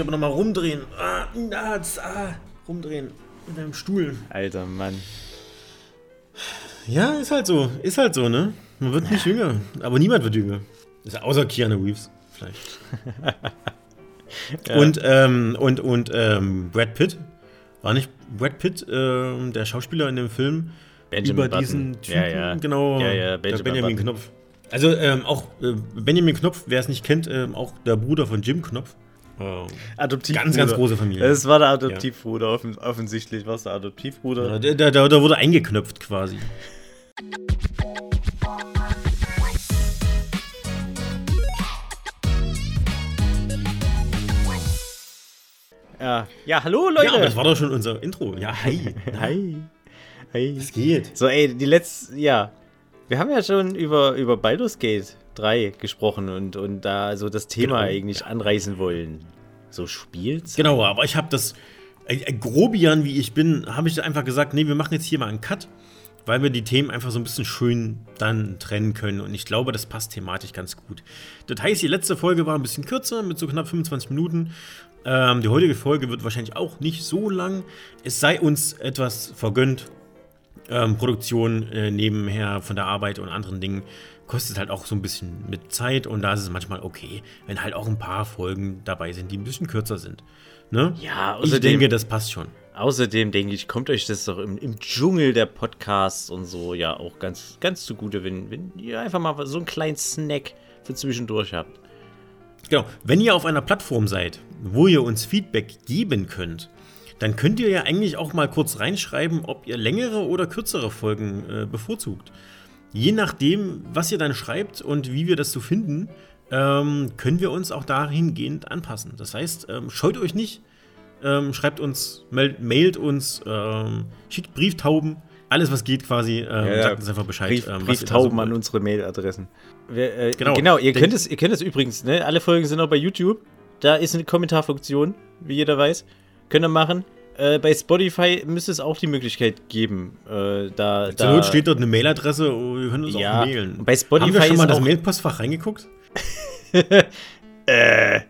ich aber nochmal rumdrehen. Ah, ah, ah, rumdrehen mit deinem Stuhl. Alter Mann. Ja, ist halt so. Ist halt so, ne? Man wird nicht jünger. Aber niemand wird jünger. Ist außer Keanu Reeves, vielleicht. ja. Und, ähm, und, und ähm, Brad Pitt. War nicht Brad Pitt äh, der Schauspieler in dem Film Benjamin über Button. diesen Typen? Ja, ja. Genau. Ja, Benjamin Benjamin Button. Knopf. Also ähm, auch äh, Benjamin Knopf, wer es nicht kennt, ähm, auch der Bruder von Jim Knopf. Ähm, Adoptivbruder. ganz, ganz große Familie. Das war der Adoptivbruder, offen, offensichtlich war es der Adoptivbruder. der, der, der, der wurde eingeknöpft quasi. Ja, ja hallo Leute. Ja, das war doch schon unser Intro. Ja, hi. Hi. Hi. Es geht. So, ey, die letzte, ja. Wir haben ja schon über, über Baldur's Gate 3 gesprochen und, und da so das Thema Genau. eigentlich anreißen wollen. So Spielzeit. Genau, aber ich habe das, äh, äh, Grobian wie ich bin, habe ich einfach gesagt, nee, wir machen jetzt hier mal einen Cut, weil wir die Themen einfach so ein bisschen schön dann trennen können. Und ich glaube, das passt thematisch ganz gut. Das heißt, die letzte Folge war ein bisschen kürzer, mit so knapp 25 Minuten. Ähm, die heutige Folge wird wahrscheinlich auch nicht so lang. Es sei uns etwas vergönnt. Ähm, Produktion äh, nebenher von der Arbeit und anderen Dingen kostet halt auch so ein bisschen mit Zeit und da ist es manchmal okay, wenn halt auch ein paar Folgen dabei sind, die ein bisschen kürzer sind. Ne? Ja, ich außerdem- denke, das passt schon. Außerdem denke ich, kommt euch das doch im, im Dschungel der Podcasts und so ja auch ganz, ganz zugute, wenn, wenn ihr einfach mal so einen kleinen Snack für zwischendurch habt. Genau. Wenn ihr auf einer Plattform seid, wo ihr uns Feedback geben könnt, dann könnt ihr ja eigentlich auch mal kurz reinschreiben, ob ihr längere oder kürzere Folgen äh, bevorzugt. Je nachdem, was ihr dann schreibt und wie wir das so finden, ähm, können wir uns auch dahingehend anpassen. Das heißt, ähm, scheut euch nicht, ähm, schreibt uns, mail, mailt uns, ähm, schickt Brieftauben, alles was geht quasi, ähm, sagt uns einfach Bescheid. Brief, ähm, Brieftauben so an unsere Mailadressen. Wir, äh, Genau. genau. ihr Denk- könnt, es, ihr könnt es übrigens, ne? Alle Folgen sind auch bei YouTube. Da ist eine Kommentarfunktion, wie jeder weiß. Könnt ihr machen. Äh, bei Spotify müsste es auch die Möglichkeit geben. Äh, da, Zur Not steht dort eine Mailadresse, oh, wir können uns Ja, auch mailen. bei Spotify Haben wir schon mal das Mailpostfach reingeguckt? äh,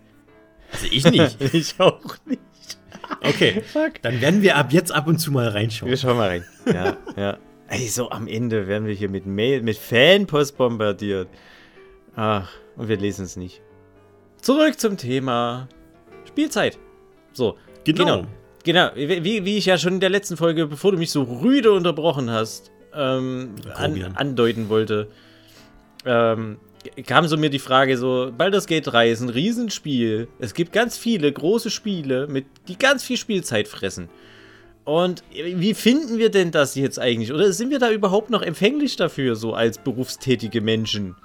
Also ich nicht. ich auch nicht. Okay, Fuck. dann werden wir ab jetzt ab und zu mal reinschauen. Wir schauen mal rein. Ja, ja. Ey, so am Ende werden wir hier mit Mail, mit Fanpost bombardiert. Ach, und wir lesen es nicht. Zurück zum Thema Spielzeit. So, Genau. genau. Genau, wie, wie ich ja schon in der letzten Folge, bevor du mich so rüde unterbrochen hast, ähm, an, andeuten wollte, ähm, kam so mir die Frage so, Baldur's Gate 3 ist ein Riesenspiel. Es gibt ganz viele große Spiele, mit, die ganz viel Spielzeit fressen. Und wie finden wir denn das jetzt eigentlich? Oder sind wir da überhaupt noch empfänglich dafür, so als berufstätige Menschen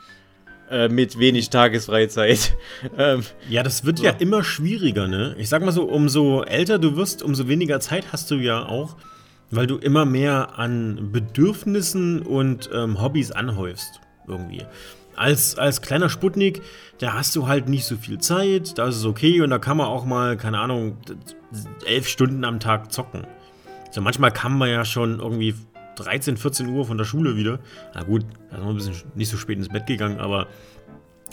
äh, mit wenig Tagesfreizeit? ähm, Ja, das wird ja immer schwieriger, ne? Ich sag mal so, umso älter du wirst, umso weniger Zeit hast du ja auch, weil du immer mehr an Bedürfnissen und ähm, Hobbys anhäufst. Irgendwie. Als, als kleiner Sputnik, da hast du halt nicht so viel Zeit, da ist es okay und da kann man auch mal, keine Ahnung, elf Stunden am Tag zocken. So, manchmal kann man ja schon irgendwie 13, 14 Uhr von der Schule wieder. Na gut, da sind wir ein bisschen nicht so spät ins Bett gegangen, aber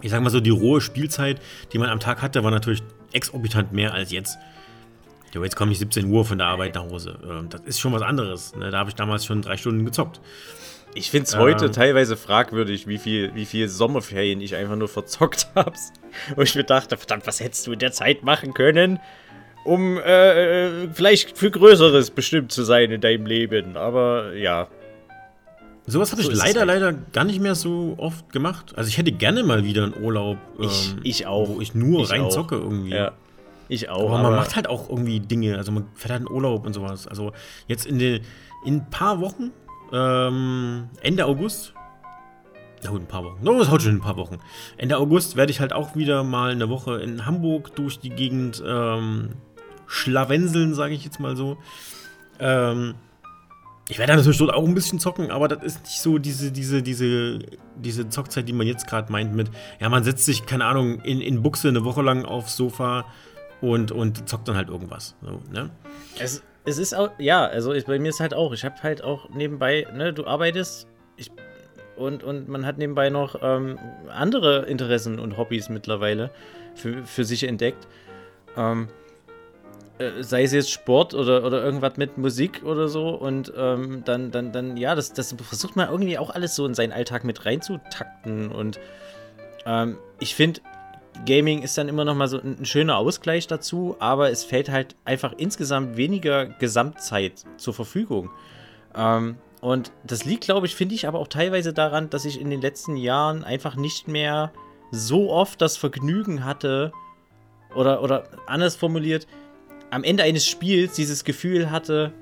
ich sag mal so, die rohe Spielzeit, die man am Tag hatte, war natürlich exorbitant mehr als jetzt. Jo, jetzt komme ich 17 Uhr von der Arbeit nach Hause. Ähm, Das ist schon was anderes. ne? Da habe ich damals schon drei Stunden gezockt. Ich finde es heute Ähm. teilweise fragwürdig, wie viel, wie viel Sommerferien ich einfach nur verzockt habe. Und ich mir dachte, verdammt, was hättest du in der Zeit machen können, um äh, äh, vielleicht für Größeres bestimmt zu sein in deinem Leben. Aber ja, Sowas habe So ich leider, halt. leider gar nicht mehr so oft gemacht. Also ich hätte gerne mal wieder einen Urlaub, ich, ähm, ich auch. wo ich nur Ich rein auch. zocke irgendwie. Ja, ich auch. Aber man macht halt auch irgendwie Dinge. Also man fährt halt in Urlaub und sowas. Also jetzt in, den in ein paar Wochen, ähm, Ende August. Na gut, ein paar Wochen. No, das haut schon in ein paar Wochen. Ende August werde ich halt auch wieder mal eine Woche in Hamburg durch die Gegend ähm, schlawenseln, sage ich jetzt mal so. Ähm, ich werde natürlich dort auch ein bisschen zocken, aber das ist nicht so diese, diese, diese, diese Zockzeit, die man jetzt gerade meint mit, ja, man setzt sich, keine Ahnung, in, in Buchse eine Woche lang aufs Sofa und, und zockt dann halt irgendwas. So, ne? Es, es ist auch, ja, also ich, bei mir ist halt auch, ich habe halt auch nebenbei, ne, du arbeitest ich, und, und man hat nebenbei noch ähm, andere Interessen und Hobbys mittlerweile für, für sich entdeckt. Ähm, äh, sei es jetzt Sport oder, oder irgendwas mit Musik oder so. Und ähm, dann, dann, dann, ja, das, das versucht man irgendwie auch alles so in seinen Alltag mit reinzutakten. Und ähm, ich finde, Gaming ist dann immer noch mal so ein, schöner Ausgleich dazu, aber es fällt halt einfach insgesamt weniger Gesamtzeit zur Verfügung. Ähm, und das liegt, glaube ich, finde ich aber auch teilweise daran, dass ich in den letzten Jahren einfach nicht mehr so oft das Vergnügen hatte, oder, oder anders formuliert, am Ende eines Spiels dieses Gefühl hatte,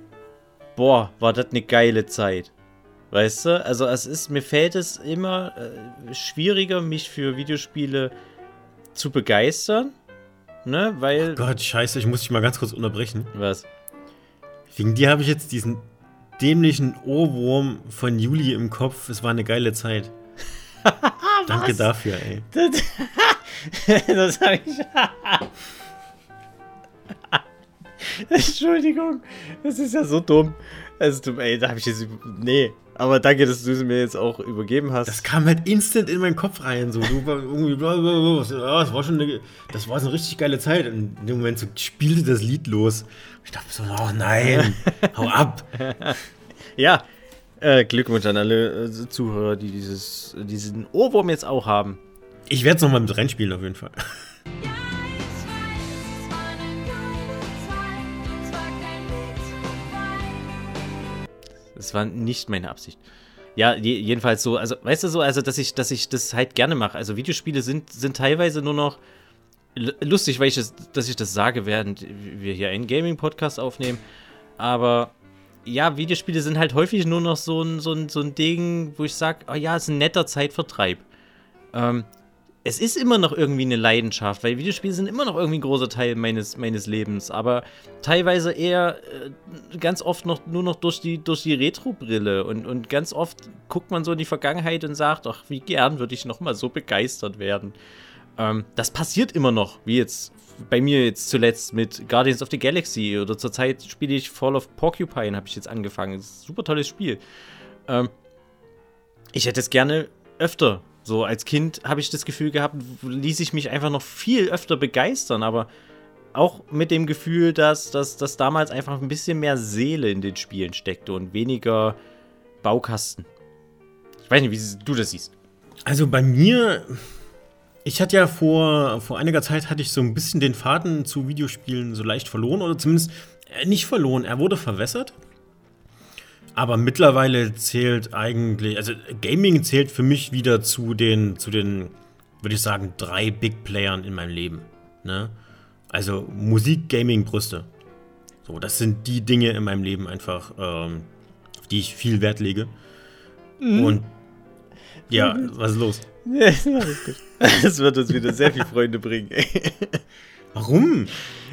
boah, war das eine geile Zeit. Weißt du? Also es ist, mir fällt es immer äh, schwieriger, mich für Videospiele zu begeistern. Ne? Weil. Oh Gott, scheiße, ich muss dich mal ganz kurz unterbrechen. Was? Wegen dir habe ich jetzt diesen dämlichen Ohrwurm von Juli im Kopf. Es war eine geile Zeit. Danke dafür, ey. Das, das habe ich. Entschuldigung, das ist ja so dumm. Also, ey, da habe ich jetzt. Nee, aber danke, dass du es mir jetzt auch übergeben hast. Das kam halt instant in meinen Kopf rein. So, du war irgendwie, das war schon eine, das war so eine richtig geile Zeit. Und in dem Moment so spielte das Lied los. Ich dachte so, oh nein, hau ab. Ja, äh, Glückwunsch an alle äh, Zuhörer, die dieses, diesen Ohrwurm jetzt auch haben. Ich werde es nochmal mit reinspielen, auf jeden Fall. Das war nicht meine Absicht. Ja, jedenfalls so, also weißt du so, also dass ich, dass ich das halt gerne mache. Also Videospiele sind, sind teilweise nur noch lustig, weil ich das, dass ich das sage, während wir hier einen Gaming-Podcast aufnehmen. Aber ja, Videospiele sind halt häufig nur noch so ein, so ein, so ein Ding, wo ich sage, oh ja, es ist ein netter Zeitvertreib. Ähm, es ist immer noch irgendwie eine Leidenschaft, weil Videospiele sind immer noch irgendwie ein großer Teil meines, meines Lebens, aber teilweise eher äh, ganz oft noch nur noch durch die, durch die Retro-Brille und, und ganz oft guckt man so in die Vergangenheit und sagt, ach, wie gern würde ich nochmal so begeistert werden. Ähm, das passiert immer noch, wie jetzt bei mir jetzt zuletzt mit Guardians of the Galaxy oder zurzeit spiele ich Fall of Porcupine, habe ich jetzt angefangen. Das ist ein super tolles Spiel. Ähm, ich hätte es gerne öfter so, als Kind habe ich das Gefühl gehabt, ließ ich mich einfach noch viel öfter begeistern, aber auch mit dem Gefühl, dass, dass, dass damals einfach ein bisschen mehr Seele in den Spielen steckte und weniger Baukasten. Ich weiß nicht, wie du das siehst. Also bei mir, ich hatte ja vor, vor einiger Zeit hatte ich so ein bisschen den Faden zu Videospielen so leicht verloren oder zumindest äh, nicht verloren, er wurde verwässert. Aber mittlerweile zählt eigentlich, also Gaming zählt für mich wieder zu den, zu den, würde ich sagen, drei Big Playern in meinem Leben. Ne? Also Musik, Gaming, Brüste. So, das sind die Dinge in meinem Leben einfach, ähm, auf die ich viel Wert lege. Mhm. Und ja, was ist los? das wird uns wieder sehr viele Freunde bringen. Warum?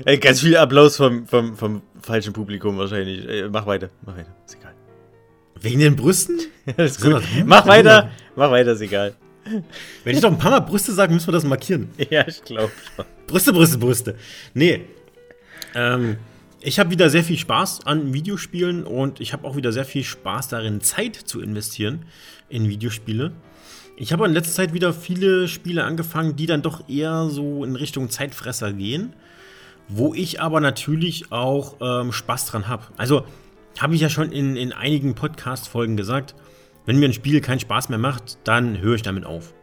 Ey, ganz viel Applaus vom, vom, vom falschen Publikum wahrscheinlich. Ey, mach weiter, mach weiter. Ist egal. Wegen den Brüsten? ist gut. Mach weiter, mach weiter, ist egal. Wenn ich doch ein paar Mal Brüste sage, müssen wir das markieren. Ja, ich glaube schon. Brüste, Brüste, Brüste. Nee. Ähm, ich habe wieder sehr viel Spaß an Videospielen und ich habe auch wieder sehr viel Spaß darin, Zeit zu investieren in Videospiele. Ich habe in letzter Zeit wieder viele Spiele angefangen, die dann doch eher so in Richtung Zeitfresser gehen, wo ich aber natürlich auch ähm, Spaß dran habe. Also habe ich ja schon in, in einigen Podcast-Folgen gesagt, wenn mir ein Spiel keinen Spaß mehr macht, dann höre ich damit auf.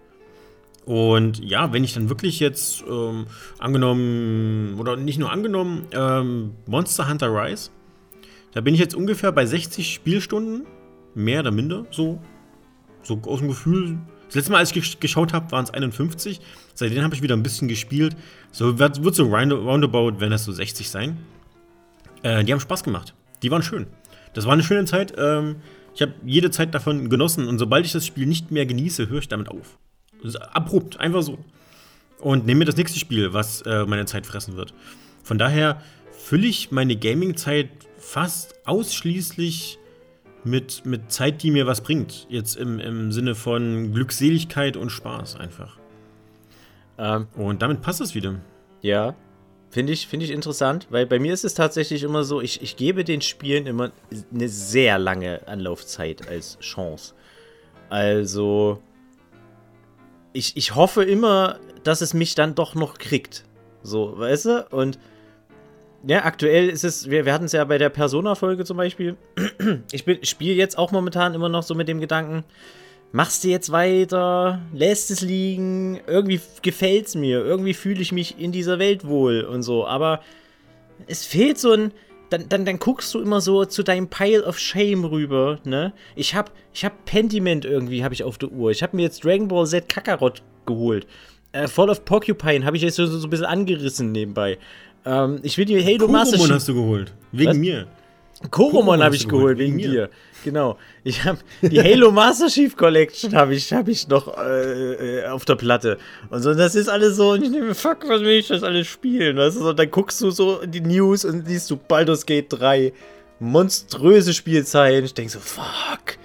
Und ja, wenn ich dann wirklich jetzt ähm, angenommen, oder nicht nur angenommen, ähm, Monster Hunter Rise, da bin ich jetzt ungefähr bei 60 Spielstunden, mehr oder minder, so, so aus dem Gefühl. Das letzte Mal, als ich geschaut habe, waren es 51. Seitdem habe ich wieder ein bisschen gespielt. So wird, wird so roundabout, wenn das so 60 sein. Äh, die haben Spaß gemacht. Die waren schön. Das war eine schöne Zeit. Ähm, ich habe jede Zeit davon genossen und sobald ich das Spiel nicht mehr genieße, höre ich damit auf. Abrupt, einfach so. Und nehme mir das nächste Spiel, was äh, meine Zeit fressen wird. Von daher fülle ich meine Gaming-Zeit fast ausschließlich mit, mit Zeit, die mir was bringt. Jetzt im, im Sinne von Glückseligkeit und Spaß einfach. Ähm, und damit passt es wieder. Ja, Finde ich, find ich interessant, weil bei mir ist es tatsächlich immer so, ich, ich gebe den Spielen immer eine sehr lange Anlaufzeit als Chance. Also, ich, ich hoffe immer, dass es mich dann doch noch kriegt. So, weißt du? Und ja, aktuell ist es, wir, wir hatten es ja bei der Persona-Folge zum Beispiel. Ich, ich spiele jetzt auch momentan immer noch so mit dem Gedanken, machst du jetzt weiter, lässt es liegen, irgendwie gefällt es mir, irgendwie fühle ich mich in dieser Welt wohl und so, aber es fehlt so ein, dann, dann, dann guckst du immer so zu deinem Pile of Shame rüber, ne? Ich hab, ich hab Pentiment irgendwie, habe ich auf der Uhr. Ich habe mir jetzt Dragon Ball Z Kakarot geholt. Äh, Fall of Porcupine habe ich jetzt so, so ein bisschen angerissen nebenbei. Ähm, ich will die Halo Master Chief. hast du geholt. Wegen Was? mir. Koromon habe ich geholt, wegen mir. dir. Genau. Ich habe die Halo Master Chief Collection habe ich, hab ich noch äh, äh, auf der Platte. Und so, das ist alles so, und ich nehme, fuck, was will ich das alles spielen? Weißt du, und dann guckst du so die News und siehst du Baldur's Gate 3, monströse Spielzeit. Ich denke so, fuck.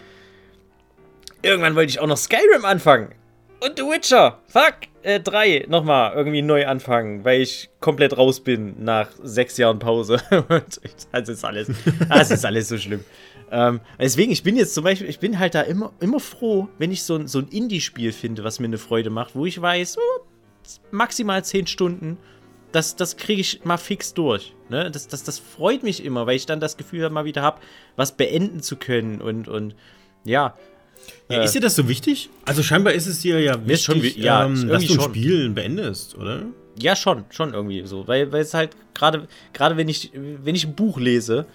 Irgendwann wollte ich auch noch Skyrim anfangen. Und The Witcher. Fuck. Äh, drei. Nochmal irgendwie neu anfangen, weil ich komplett raus bin nach sechs Jahren Pause. das ist alles. Das ist alles so schlimm. Ähm, deswegen, ich bin jetzt zum Beispiel, ich bin halt da immer, immer froh, wenn ich so, so ein Indie-Spiel finde, was mir eine Freude macht, wo ich weiß, oh, maximal zehn Stunden, das, das kriege ich mal fix durch. Ne? Das, das, das freut mich immer, weil ich dann das Gefühl mal wieder habe, was beenden zu können und, und ja, ja, ist dir das so wichtig? Also scheinbar ist es dir ja wichtig, schon, ja, ähm, dass du ein schon. Spiel beendest, oder? Ja, schon, schon irgendwie so. Weil, weil es halt gerade, gerade wenn ich, wenn ich ein Buch lese,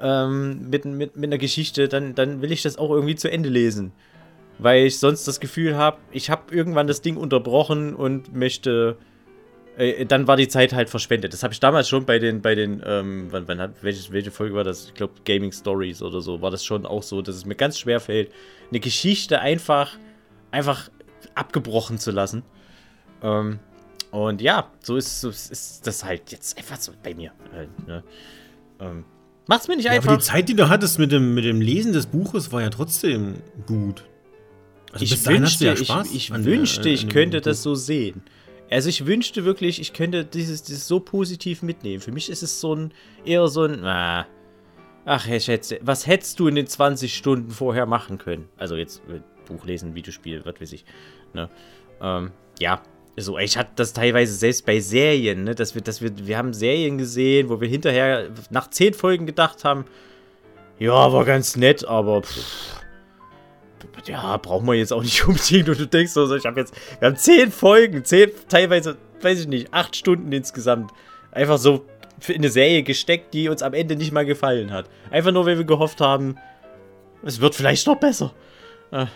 ähm, mit, mit, mit einer Geschichte, dann, dann will ich das auch irgendwie zu Ende lesen. Weil ich sonst das Gefühl habe, ich habe irgendwann das Ding unterbrochen und möchte äh, dann war die Zeit halt verschwendet. Das habe ich damals schon bei den, bei den, ähm, wann, wann hat, welche, welche Folge war das? Ich glaube, Gaming Stories oder so, war das schon auch so, dass es mir ganz schwer fällt, eine Geschichte einfach, einfach abgebrochen zu lassen. Ähm, und ja, so ist, so ist das halt jetzt einfach so bei mir. Halt, ne? ähm, macht's mir nicht ja, einfach. Aber die Zeit, die du hattest mit dem, mit dem Lesen des Buches, war ja trotzdem gut. Also ich wünschte, ja ich, ich wünschte, der, ich könnte das so sehen. Also ich wünschte wirklich, ich könnte dieses, dieses so positiv mitnehmen. Für mich ist es so ein, eher so ein, ah, ach, Schätze, was hättest du in den 20 Stunden vorher machen können? Also jetzt äh, Buch lesen, Videospiel, was weiß ich. Ne? Ähm, ja, so, ich hatte das teilweise selbst bei Serien, ne, dass wir, dass wir, wir haben Serien gesehen, wo wir hinterher nach 10 Folgen gedacht haben, ja, war ganz nett, aber pff, ja, brauchen wir jetzt auch nicht unbedingt. Und du denkst so, ich habe jetzt, wir haben zehn Folgen, zehn, teilweise, weiß ich nicht, acht Stunden insgesamt. Einfach so in eine Serie gesteckt, die uns am Ende nicht mal gefallen hat. Einfach nur, weil wir gehofft haben, es wird vielleicht noch besser. Äh,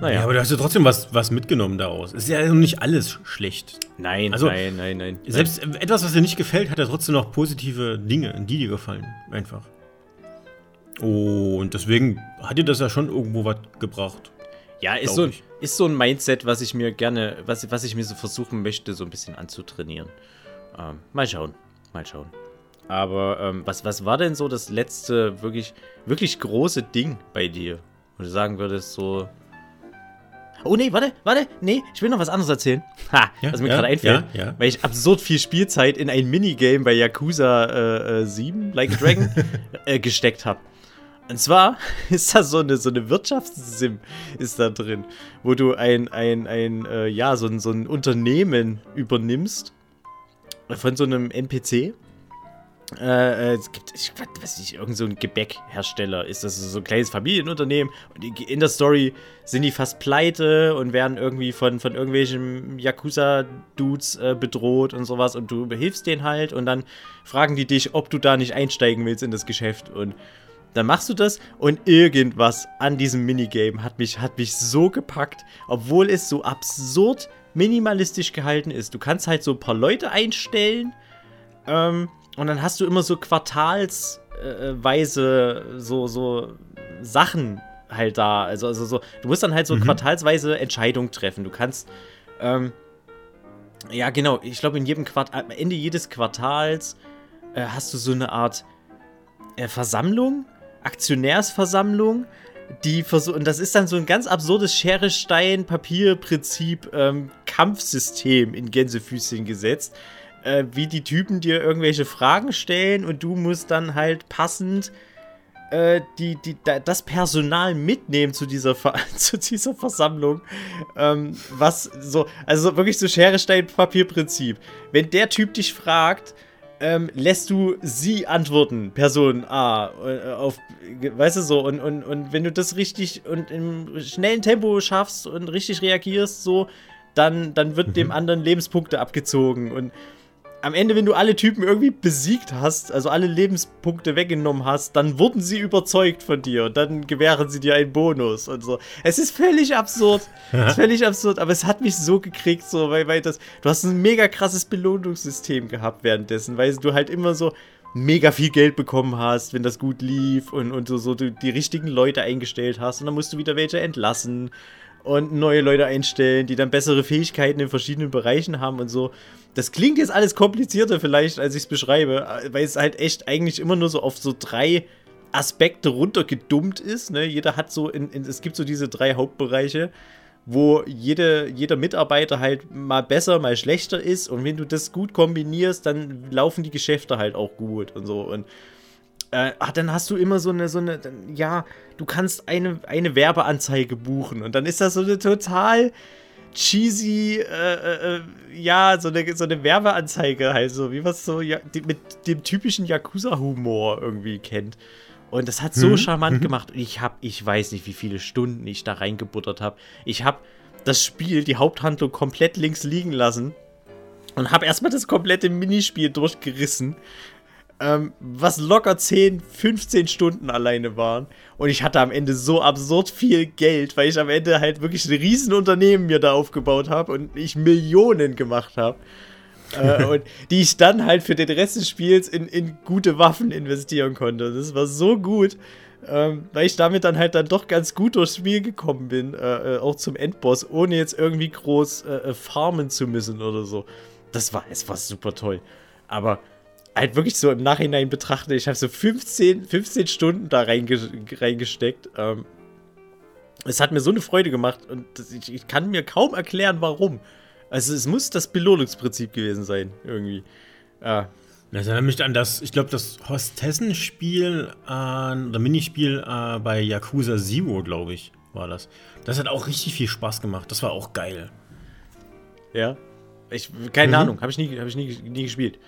naja. Ja, aber du hast ja trotzdem was, was mitgenommen daraus. Ist ja nicht alles schlecht. Nein, also, nein, nein, nein. Selbst nein. etwas, was dir nicht gefällt, hat ja trotzdem noch positive Dinge, die dir gefallen. Einfach. Und deswegen hat dir das ja schon irgendwo was gebracht. Ja, ist so, ist so ein Mindset, was ich mir gerne, was, was ich mir so versuchen möchte, so ein bisschen anzutrainieren. Ähm, mal schauen, mal schauen. Aber ähm, was, was war denn so das letzte wirklich, wirklich große Ding bei dir? Wo du sagen würdest, so. Oh nee, warte, warte, nee, ich will noch was anderes erzählen. Ha, ja, was mir ja, gerade einfällt. Ja, ja. Weil ich absurd viel Spielzeit in ein Minigame bei Yakuza äh, äh, 7, Like a Dragon, äh, gesteckt habe. Und zwar ist da so eine, so eine Wirtschaftssim ist da drin, wo du ein, ein, ein, äh, ja, so ein, so ein Unternehmen übernimmst von so einem NPC. Äh, äh, es gibt, ich weiß nicht, irgend so Gebäckhersteller ist das so ein kleines Familienunternehmen und in der Story sind die fast pleite und werden irgendwie von, von irgendwelchen Yakuza-Dudes äh, bedroht und sowas und du hilfst denen halt und dann fragen die dich, ob du da nicht einsteigen willst in das Geschäft und dann machst du das und irgendwas an diesem Minigame hat mich, hat mich so gepackt, obwohl es so absurd minimalistisch gehalten ist. Du kannst halt so ein paar Leute einstellen ähm, und dann hast du immer so quartalsweise äh, so, so Sachen halt da. Also, also so, du musst dann halt so mhm. quartalsweise Entscheidungen treffen. Du kannst, ähm, ja genau, ich glaube in jedem Quartal, am Ende jedes Quartals äh, hast du so eine Art äh, Versammlung Aktionärsversammlung, die versuchen, und das ist dann so ein ganz absurdes Schere-Stein-Papier-Prinzip ähm, Kampfsystem in Gänsefüßchen gesetzt. Äh, wie die Typen dir irgendwelche Fragen stellen und du musst dann halt passend äh, die, die, das Personal mitnehmen zu dieser, zu dieser Versammlung. Ähm, was so, also wirklich so Schere, Stein, Papier-Prinzip. Wenn der Typ dich fragt, ähm, lässt du sie antworten, Person A, äh, auf, weißt du so, und, und, und wenn du das richtig und im schnellen Tempo schaffst und richtig reagierst, so, dann, dann wird mhm. dem anderen Lebenspunkte abgezogen und am Ende, wenn du alle Typen irgendwie besiegt hast, also alle Lebenspunkte weggenommen hast, dann wurden sie überzeugt von dir und dann gewähren sie dir einen Bonus und so. Es ist völlig absurd. es ist völlig absurd, aber es hat mich so gekriegt, so, weil, weil das, du hast ein mega krasses Belohnungssystem gehabt währenddessen, weil du halt immer so mega viel Geld bekommen hast, wenn das gut lief und, und so, so du die richtigen Leute eingestellt hast und dann musst du wieder welche entlassen und neue Leute einstellen, die dann bessere Fähigkeiten in verschiedenen Bereichen haben und so. Das klingt jetzt alles komplizierter vielleicht, als ich es beschreibe, weil es halt echt eigentlich immer nur so auf so drei Aspekte runtergedummt ist. Ne? Jeder hat so, in, in, es gibt so diese drei Hauptbereiche, wo jede, jeder Mitarbeiter halt mal besser, mal schlechter ist. Und wenn du das gut kombinierst, dann laufen die Geschäfte halt auch gut und so. Und äh, ach, dann hast du immer so eine, so eine, ja, du kannst eine, eine Werbeanzeige buchen und dann ist das so eine total cheesy, äh, äh, äh ja, so eine, so eine Werbeanzeige halt so, wie man es so ja, die, mit dem typischen Yakuza-Humor irgendwie kennt. Und das hat so mhm. charmant mhm. gemacht. Und ich habe, ich weiß nicht, wie viele Stunden ich da reingebuttert habe. Ich habe das Spiel, die Haupthandlung komplett links liegen lassen und habe erstmal das komplette Minispiel durchgerissen ähm, was locker 10, 15 Stunden alleine waren. Und ich hatte am Ende so absurd viel Geld, weil ich am Ende halt wirklich ein Riesenunternehmen mir da aufgebaut habe und ich Millionen gemacht habe. äh, und die ich dann halt für den Rest des Spiels in, in gute Waffen investieren konnte. Das war so gut, ähm, weil ich damit dann halt dann doch ganz gut durchs Spiel gekommen bin, äh, äh auch zum Endboss, ohne jetzt irgendwie groß äh, äh, farmen zu müssen oder so. Das war, es war super toll. Aber halt wirklich so im Nachhinein betrachtet, ich habe so 15, 15 Stunden da reinge reingesteckt. Ähm, es hat mir so eine Freude gemacht und das, ich, ich, kann mir kaum erklären, warum. Also es muss das Belohnungsprinzip gewesen sein, irgendwie. Ja. Das erinnert mich an das, ich glaube, das Hostessenspiel, äh, oder Minispiel äh, bei Yakuza Zero, glaube ich, war das. Das hat auch richtig viel Spaß gemacht. Das war auch geil. Ja. Ich, keine mhm. Ahnung, habe ich, nie, hab ich nie, nie gespielt.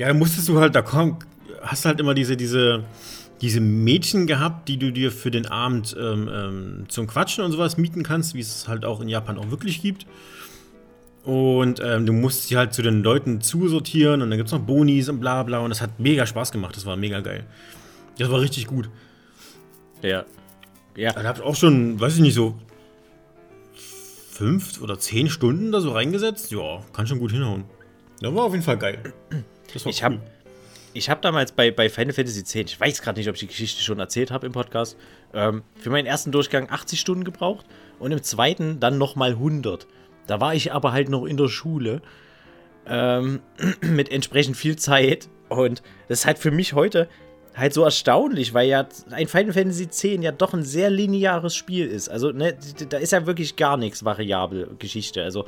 Ja, da musstest du halt, da komm, hast halt immer diese, diese, diese Mädchen gehabt, die du dir für den Abend ähm, ähm, zum Quatschen und sowas mieten kannst, wie es halt auch in Japan auch wirklich gibt. Und ähm, du musst sie halt zu den Leuten zusortieren und dann gibt es noch Bonis und bla bla. Und das hat mega Spaß gemacht. Das war mega geil. Das war richtig gut. Ja. Ja. Dann habt ihr auch schon, weiß ich nicht, so fünf oder zehn Stunden da so reingesetzt. Ja, kann schon gut hinhauen. Das war auf jeden Fall geil ich habe ich hab damals bei, bei Final Fantasy X, ich weiß gerade nicht, ob ich die Geschichte schon erzählt habe im Podcast, ähm, für meinen ersten Durchgang 80 Stunden gebraucht und im zweiten dann nochmal 100. Da war ich aber halt noch in der Schule ähm, mit entsprechend viel Zeit und das ist halt für mich heute halt so erstaunlich, weil ja ein Final Fantasy X ja doch ein sehr lineares Spiel ist. Also, ne, da ist ja wirklich gar nichts variable Geschichte. Also,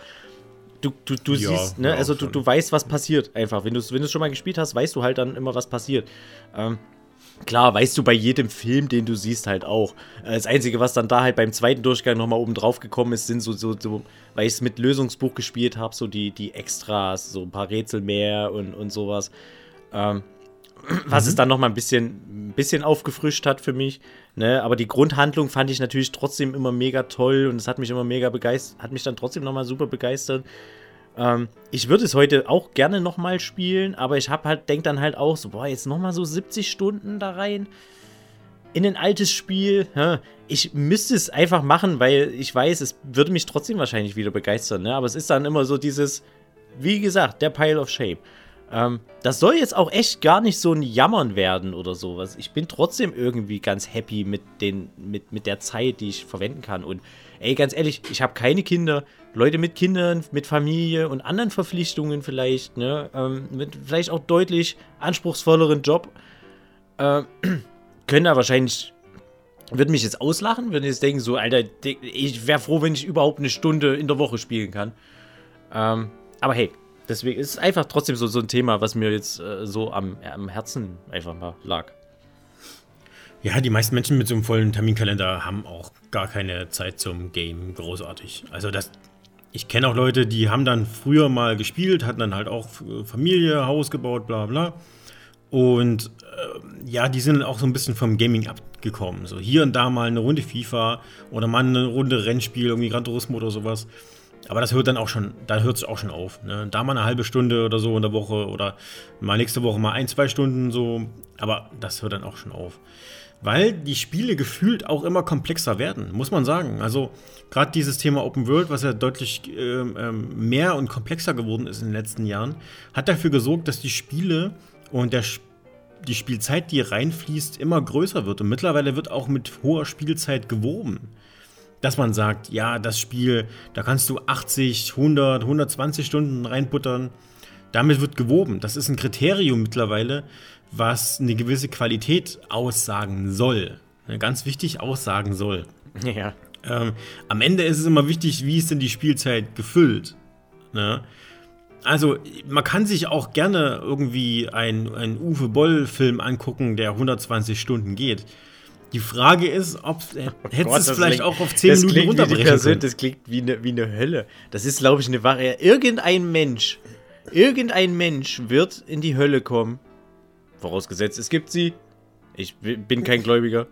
du, du, du ja, siehst, ne, also du, du weißt, was passiert einfach. Wenn du es wenn schon mal gespielt hast, weißt du halt dann immer, was passiert. Ähm, Klar, weißt du bei jedem Film, den du siehst, halt auch. Äh, das Einzige, was dann da halt beim zweiten Durchgang nochmal oben drauf gekommen ist, sind so, so, so weil ich es mit Lösungsbuch gespielt habe, so die, die Extras, so ein paar Rätsel mehr und, und sowas. Ähm, was mhm. es dann nochmal ein bisschen, ein bisschen aufgefrischt hat für mich. Ne? Aber die Grundhandlung fand ich natürlich trotzdem immer mega toll und es hat mich immer mega begeistert, hat mich dann trotzdem nochmal super begeistert. Ähm, ich würde es heute auch gerne nochmal spielen, aber ich habe halt, denk dann halt auch so, boah, jetzt nochmal so 70 Stunden da rein in ein altes Spiel. Ich müsste es einfach machen, weil ich weiß, es würde mich trotzdem wahrscheinlich wieder begeistern. Ne? Aber es ist dann immer so dieses, wie gesagt, der Pile of Shape. Ähm, das soll jetzt auch echt gar nicht so ein Jammern werden oder sowas. Ich bin trotzdem irgendwie ganz happy mit, den, mit, mit der Zeit, die ich verwenden kann. Und ey, ganz ehrlich, ich habe keine Kinder. Leute mit Kindern, mit Familie und anderen Verpflichtungen vielleicht, ne? Ähm, mit vielleicht auch deutlich anspruchsvolleren Job, äh, können da wahrscheinlich würden mich jetzt auslachen, würden jetzt denken, so, Alter, ich wäre froh, wenn ich überhaupt eine Stunde in der Woche spielen kann. Ähm, aber hey, Deswegen ist es einfach trotzdem so, so ein Thema, was mir jetzt äh, so am, am Herzen einfach mal lag. Ja, die meisten Menschen mit so einem vollen Terminkalender haben auch gar keine Zeit zum Game großartig. Also das, ich kenne auch Leute, die haben dann früher mal gespielt, hatten dann halt auch Familie, Haus gebaut, bla bla. Und äh, ja, die sind auch so ein bisschen vom Gaming abgekommen. So hier und da mal eine Runde FIFA oder mal eine Runde Rennspiel, irgendwie Gran Turismo oder sowas. Aber das hört dann auch schon, da hört es auch schon auf. Ne? Da mal eine halbe Stunde oder so in der Woche oder mal nächste Woche mal ein, zwei Stunden so. Aber das hört dann auch schon auf. Weil die Spiele gefühlt auch immer komplexer werden, muss man sagen. Also gerade dieses Thema Open World, was ja deutlich ähm, ähm, mehr und komplexer geworden ist in den letzten Jahren, hat dafür gesorgt, dass die Spiele und der, die Spielzeit, die reinfließt, immer größer wird. Und mittlerweile wird auch mit hoher Spielzeit geworben dass man sagt, ja, das Spiel, da kannst du 80, 100, 120 Stunden reinbuttern. Damit wird gewoben. Das ist ein Kriterium mittlerweile, was eine gewisse Qualität aussagen soll. Ganz wichtig, aussagen soll. Ja. Ähm, am Ende ist es immer wichtig, wie ist denn die Spielzeit gefüllt. Ne? Also, man kann sich auch gerne irgendwie einen Uwe Boll-Film angucken, der 120 Stunden geht. Die Frage ist, ob äh, oh hättest es vielleicht klingt, auch auf 10 Minuten runterbrechen können. Das klingt wie eine, wie eine Hölle. Das ist, glaube ich, eine Variante. Irgendein Mensch, irgendein Mensch wird in die Hölle kommen. Vorausgesetzt, es gibt sie. Ich bin kein Gläubiger.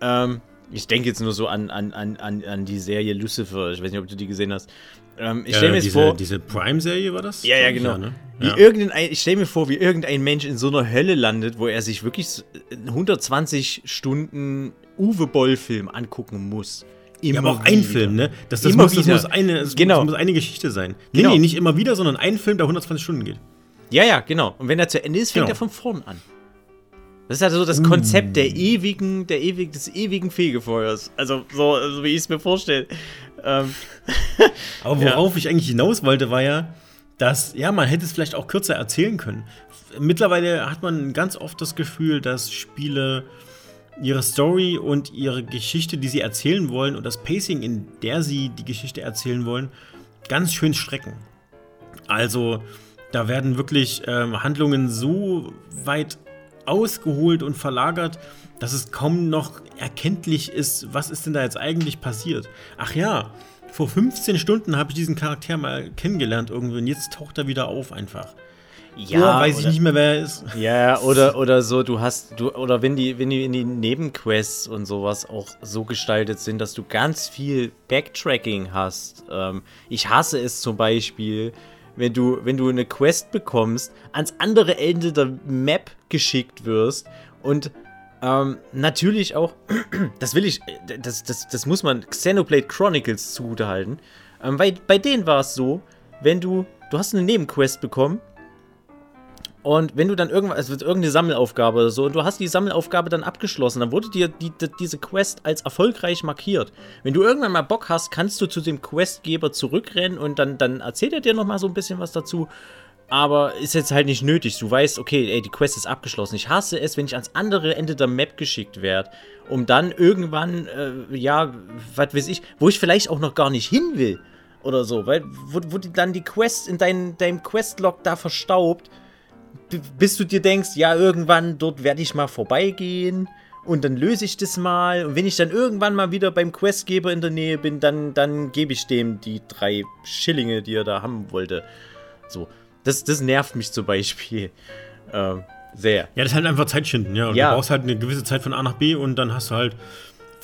Ähm, ich denke jetzt nur so an, an, an, an die Serie Lucifer. Ich weiß nicht, ob du die gesehen hast. Ähm, ich stelle mir diese, vor. Diese Prime-Serie war das? Ja, ja, genau. Ja, ne? ja. irgendein, ich stelle mir vor, wie irgendein Mensch in so einer Hölle landet, wo er sich wirklich 120 Stunden Uwe Boll-Film angucken muss. Immer ja, aber auch wieder. ein Film, ne? Das, das, muss, das, muss, eine, das genau. muss eine Geschichte sein. Nee, genau. nee, nicht immer wieder, sondern ein Film, der 120 Stunden geht. Ja, ja, genau. Und wenn er zu Ende ist, fängt genau. er von vorn an. Das ist halt so das Konzept uh. der ewigen, der ewig, des ewigen Fegefeuers. Also so, so wie ich es mir vorstelle. Ähm. Aber worauf ja. ich eigentlich hinaus wollte, war ja, dass, ja, man hätte es vielleicht auch kürzer erzählen können. Mittlerweile hat man ganz oft das Gefühl, dass Spiele ihre Story und ihre Geschichte, die sie erzählen wollen, und das Pacing, in der sie die Geschichte erzählen wollen, ganz schön strecken. Also, da werden wirklich ähm, Handlungen so weit ausgeholt und verlagert, dass es kaum noch erkenntlich ist, was ist denn da jetzt eigentlich passiert. Ach ja, vor 15 Stunden habe ich diesen Charakter mal kennengelernt irgendwie und jetzt taucht er wieder auf einfach. Ja, oder weiß oder, ich nicht mehr, wer er ist. Ja, oder, oder so, du hast, du, oder wenn die, wenn die in die Nebenquests und sowas auch so gestaltet sind, dass du ganz viel Backtracking hast. Ähm, ich hasse es zum Beispiel, wenn du, wenn du eine Quest bekommst, ans andere Ende der Map geschickt wirst und ähm, natürlich auch, das will ich, das, das, das muss man Xenoblade Chronicles zuhalten. Ähm, weil bei denen war es so, wenn du, du hast eine Nebenquest bekommen und wenn du dann irgendwas, also irgendeine Sammelaufgabe oder so, und du hast die Sammelaufgabe dann abgeschlossen, dann wurde dir die, die, diese Quest als erfolgreich markiert. Wenn du irgendwann mal Bock hast, kannst du zu dem Questgeber zurückrennen und dann, dann erzählt er dir nochmal so ein bisschen was dazu. Aber ist jetzt halt nicht nötig. Du weißt, okay, ey, die Quest ist abgeschlossen. Ich hasse es, wenn ich ans andere Ende der Map geschickt werde, um dann irgendwann, äh, ja, was weiß ich, wo ich vielleicht auch noch gar nicht hin will oder so, weil, wo, wo dann die Quest in dein, deinem Questlog da verstaubt bis du dir denkst, ja, irgendwann dort werde ich mal vorbeigehen und dann löse ich das mal. Und wenn ich dann irgendwann mal wieder beim Questgeber in der Nähe bin, dann, dann gebe ich dem die drei Schillinge, die er da haben wollte. So. Das, das nervt mich zum Beispiel. Ähm, sehr. Ja, das ist halt einfach Zeitschinden, ja. Und ja. du brauchst halt eine gewisse Zeit von A nach B und dann hast du halt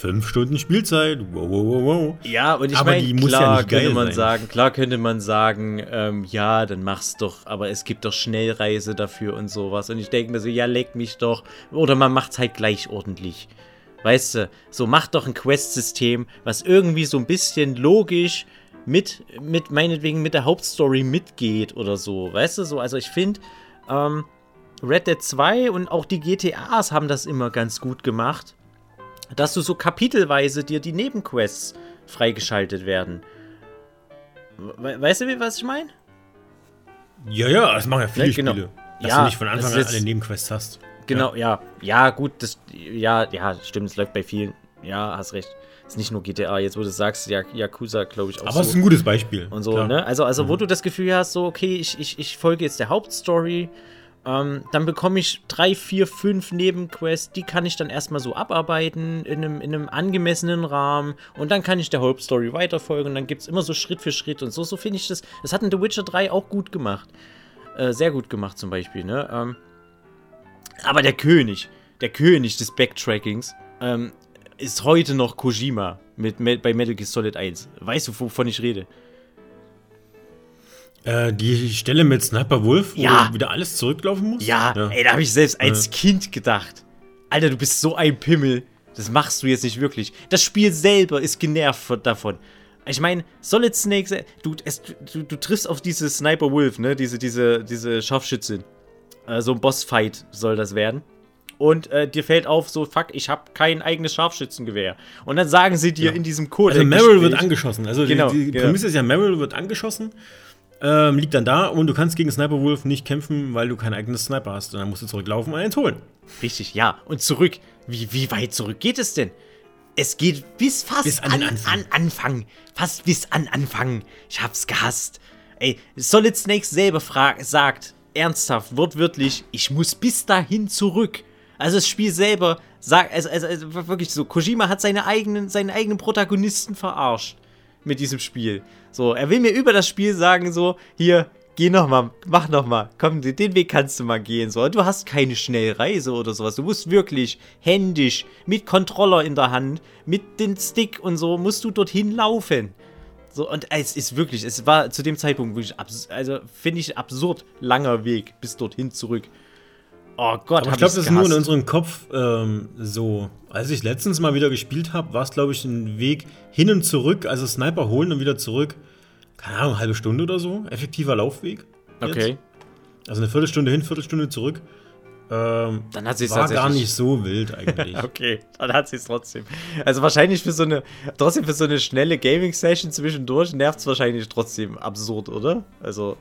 Fünf Stunden Spielzeit. Wow, wow, wow, wow. Ja, und ich meine, klar ja könnte man sein. sagen, klar könnte man sagen, ähm, ja, dann mach's doch, aber es gibt doch Schnellreise dafür und sowas. Und ich denke mir so, ja, leck mich doch. Oder man macht's halt gleich ordentlich. Weißt du, so macht doch ein Quest-System, was irgendwie so ein bisschen logisch mit, mit meinetwegen mit der Hauptstory mitgeht oder so. Weißt du, so, also ich finde, ähm, Red Dead 2 und auch die GTAs haben das immer ganz gut gemacht dass du so kapitelweise dir die Nebenquests freigeschaltet werden. We weißt du, was ich meine? Ja, ja, das machen ja viele ja, genau. Spiele. Dass ja, du nicht von Anfang an alle Nebenquests hast. Genau, ja. ja. Ja, gut, das, ja, ja, stimmt, es läuft bei vielen. Ja, hast recht. Ist nicht nur GTA, jetzt wo du sagst, Yakuza, glaube ich, auch. Aber es so. ist ein gutes Beispiel. Und so, klar. ne? Also, also mhm. wo du das Gefühl hast, so, okay, ich, ich, ich folge jetzt der Hauptstory Ähm, dann bekomme ich drei, vier, fünf Nebenquests, die kann ich dann erstmal so abarbeiten in einem, in einem angemessenen Rahmen und dann kann ich der Hauptstory weiterfolgen und dann gibt es immer so Schritt für Schritt und so. So finde ich das. Das hat in The Witcher 3 auch gut gemacht. Äh, sehr gut gemacht zum Beispiel, ne? Ähm, aber der König, der König des Backtrackings, ähm, ist heute noch Kojima mit, mit, bei Metal Gear Solid 1. Weißt du, wovon ich rede? Äh, die Stelle mit Sniper Wolf, wo ja. wieder alles zurücklaufen muss? Ja, ja. ey, da habe ich selbst als ja. Kind gedacht. Alter, du bist so ein Pimmel. Das machst du jetzt nicht wirklich. Das Spiel selber ist genervt davon. Ich meine, Solid Snake, du, es, du, du, triffst auf diese Sniper Wolf, ne? Diese, diese, diese Scharfschützin. Äh, so ein Bossfight soll das werden. Und äh, dir fällt auf, so, fuck, ich habe kein eigenes Scharfschützengewehr. Und dann sagen sie dir ja. in diesem Code. Also Meryl wird angeschossen. Also genau, die, die genau. Prämisse ist ja, Meryl wird angeschossen ähm, liegt dann da und du kannst gegen Sniper Wolf nicht kämpfen, weil du kein eigenes Sniper hast. Und dann musst du zurücklaufen und eins holen. Richtig, ja. Und zurück. Wie, wie weit zurück geht es denn? Es geht bis fast bis an, an, Anfang. an Anfang. Fast bis an Anfang. Ich hab's gehasst. Ey, Solid Snake selber sagt, ernsthaft, wortwörtlich, ich muss bis dahin zurück. Also das Spiel selber sagt, also, also, also wirklich so, Kojima hat seine eigenen, seinen eigenen Protagonisten verarscht mit diesem Spiel. So, er will mir über das Spiel sagen, so, hier, geh nochmal, mach nochmal, komm, den Weg kannst du mal gehen. So, du hast keine Schnellreise oder sowas. Du musst wirklich händisch, mit Controller in der Hand, mit dem Stick und so, musst du dorthin laufen. So, und es ist wirklich, es war zu dem Zeitpunkt wirklich, also finde ich absurd langer Weg bis dorthin zurück. Oh Gott, Aber ich glaube, das ist nur in unserem Kopf ähm, so. Als ich letztens mal wieder gespielt habe, war es, glaube ich, ein Weg hin und zurück, also Sniper holen und wieder zurück. Keine Ahnung, eine halbe Stunde oder so. Effektiver Laufweg. Jetzt. Okay. Also eine Viertelstunde hin, Viertelstunde zurück. Ähm, dann hat sie war gar nicht so wild eigentlich. okay, dann hat sie es trotzdem. Also wahrscheinlich für so eine, trotzdem für so eine schnelle Gaming-Session zwischendurch nervt es wahrscheinlich trotzdem absurd, oder? Also.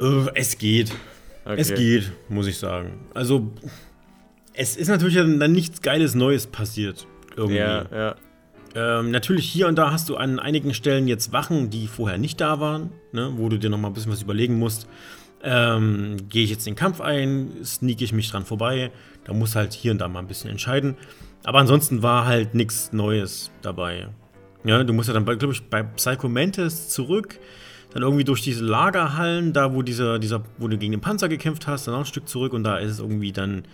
Äh, es geht. Okay. Es geht, muss ich sagen. Also, es ist natürlich dann nichts Geiles Neues passiert. Irgendwie. Ja, ja. Ähm, natürlich hier und da hast du an einigen Stellen jetzt Wachen, die vorher nicht da waren, ne, wo du dir noch mal ein bisschen was überlegen musst. Ähm, Gehe ich jetzt den Kampf ein, sneak ich mich dran vorbei, da muss halt hier und da mal ein bisschen entscheiden. Aber ansonsten war halt nichts Neues dabei. Ja, du musst ja dann, glaube ich, bei Psycho Mantis zurück dann irgendwie durch diese Lagerhallen, da wo dieser, dieser, wo du gegen den Panzer gekämpft hast, dann auch ein Stück zurück und da ist es irgendwie dann,